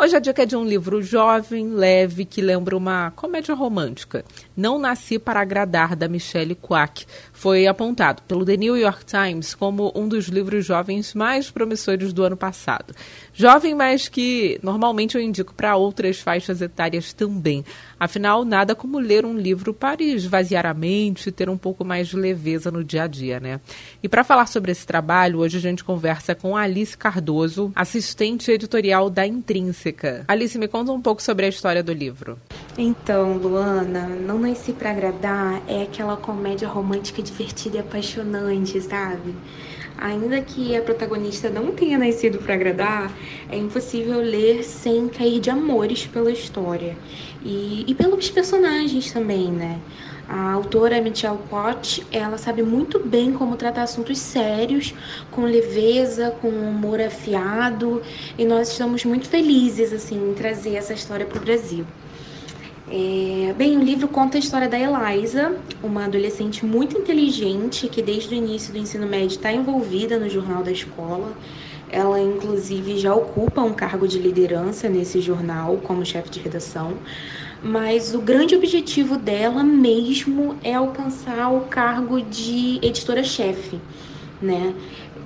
Hoje a dica é de um livro jovem, leve, que lembra uma comédia romântica. Não Nasci para Agradar, da Michelle Quack. Foi apontado pelo The New York Times como um dos livros jovens mais promissores do ano passado. Jovem, mas que normalmente eu indico para outras faixas etárias também. Afinal, nada como ler um livro para esvaziar a mente e ter um pouco mais de leveza no dia a dia, né? E para falar sobre esse trabalho, hoje a gente conversa com Alice Cardoso, assistente editorial da Intrínseca. Alice, me conta um pouco sobre a história do livro. Então, Luana, Não Nasci para Agradar é aquela comédia romântica divertida e apaixonante, sabe? Ainda que a protagonista não tenha nascido para agradar, é impossível ler sem cair de amores pela história e, e pelos personagens também, né? A autora Michelle Pott, ela sabe muito bem como tratar assuntos sérios, com leveza, com humor afiado, e nós estamos muito felizes assim em trazer essa história para o Brasil. É, bem, o livro conta a história da Eliza, uma adolescente muito inteligente que desde o início do ensino médio está envolvida no jornal da escola. Ela, inclusive, já ocupa um cargo de liderança nesse jornal como chefe de redação. Mas o grande objetivo dela mesmo é alcançar o cargo de editora-chefe, né?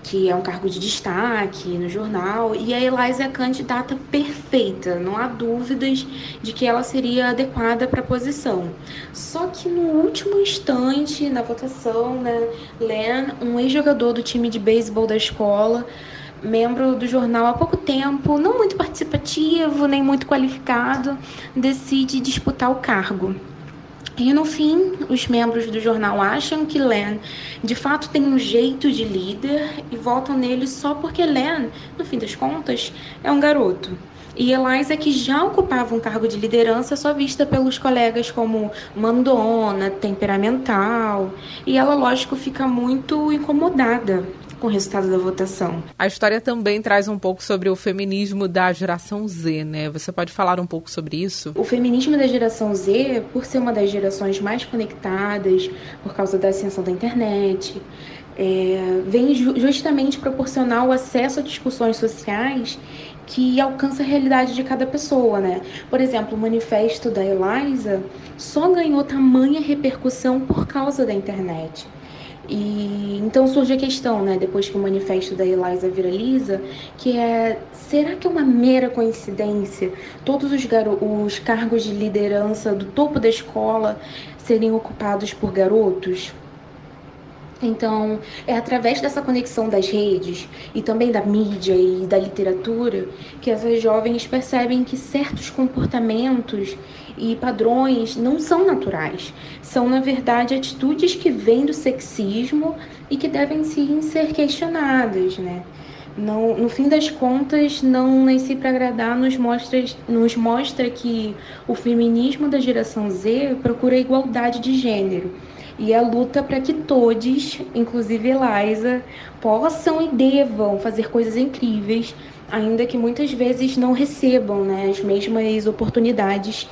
que é um cargo de destaque no jornal, e a Eliza é a candidata perfeita, não há dúvidas de que ela seria adequada para a posição. Só que no último instante, na votação, né, Len, um ex-jogador do time de beisebol da escola, membro do jornal há pouco tempo, não muito participativo, nem muito qualificado, decide disputar o cargo. E no fim, os membros do jornal acham que Len de fato tem um jeito de líder e votam nele só porque Len, no fim das contas, é um garoto. E Eliza, que já ocupava um cargo de liderança, só vista pelos colegas como mandona, temperamental, e ela, lógico, fica muito incomodada com o resultado da votação. A história também traz um pouco sobre o feminismo da geração Z, né? Você pode falar um pouco sobre isso? O feminismo da geração Z, por ser uma das gerações mais conectadas, por causa da ascensão da internet, é, vem justamente proporcionar o acesso a discussões sociais que alcança a realidade de cada pessoa, né? Por exemplo, o manifesto da Eliza só ganhou tamanha repercussão por causa da internet. E então surge a questão, né, depois que o manifesto da Eliza viraliza, que é será que é uma mera coincidência todos os, os cargos de liderança do topo da escola serem ocupados por garotos? Então, é através dessa conexão das redes e também da mídia e da literatura que essas jovens percebem que certos comportamentos e padrões não são naturais. São, na verdade, atitudes que vêm do sexismo e que devem sim ser questionadas, né? Não, no fim das contas, não nasci para agradar nos mostra, nos mostra que o feminismo da geração Z procura igualdade de gênero e a luta para que todos, inclusive Eliza, possam e devam fazer coisas incríveis, ainda que muitas vezes não recebam né, as mesmas oportunidades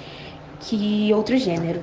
que outro gênero.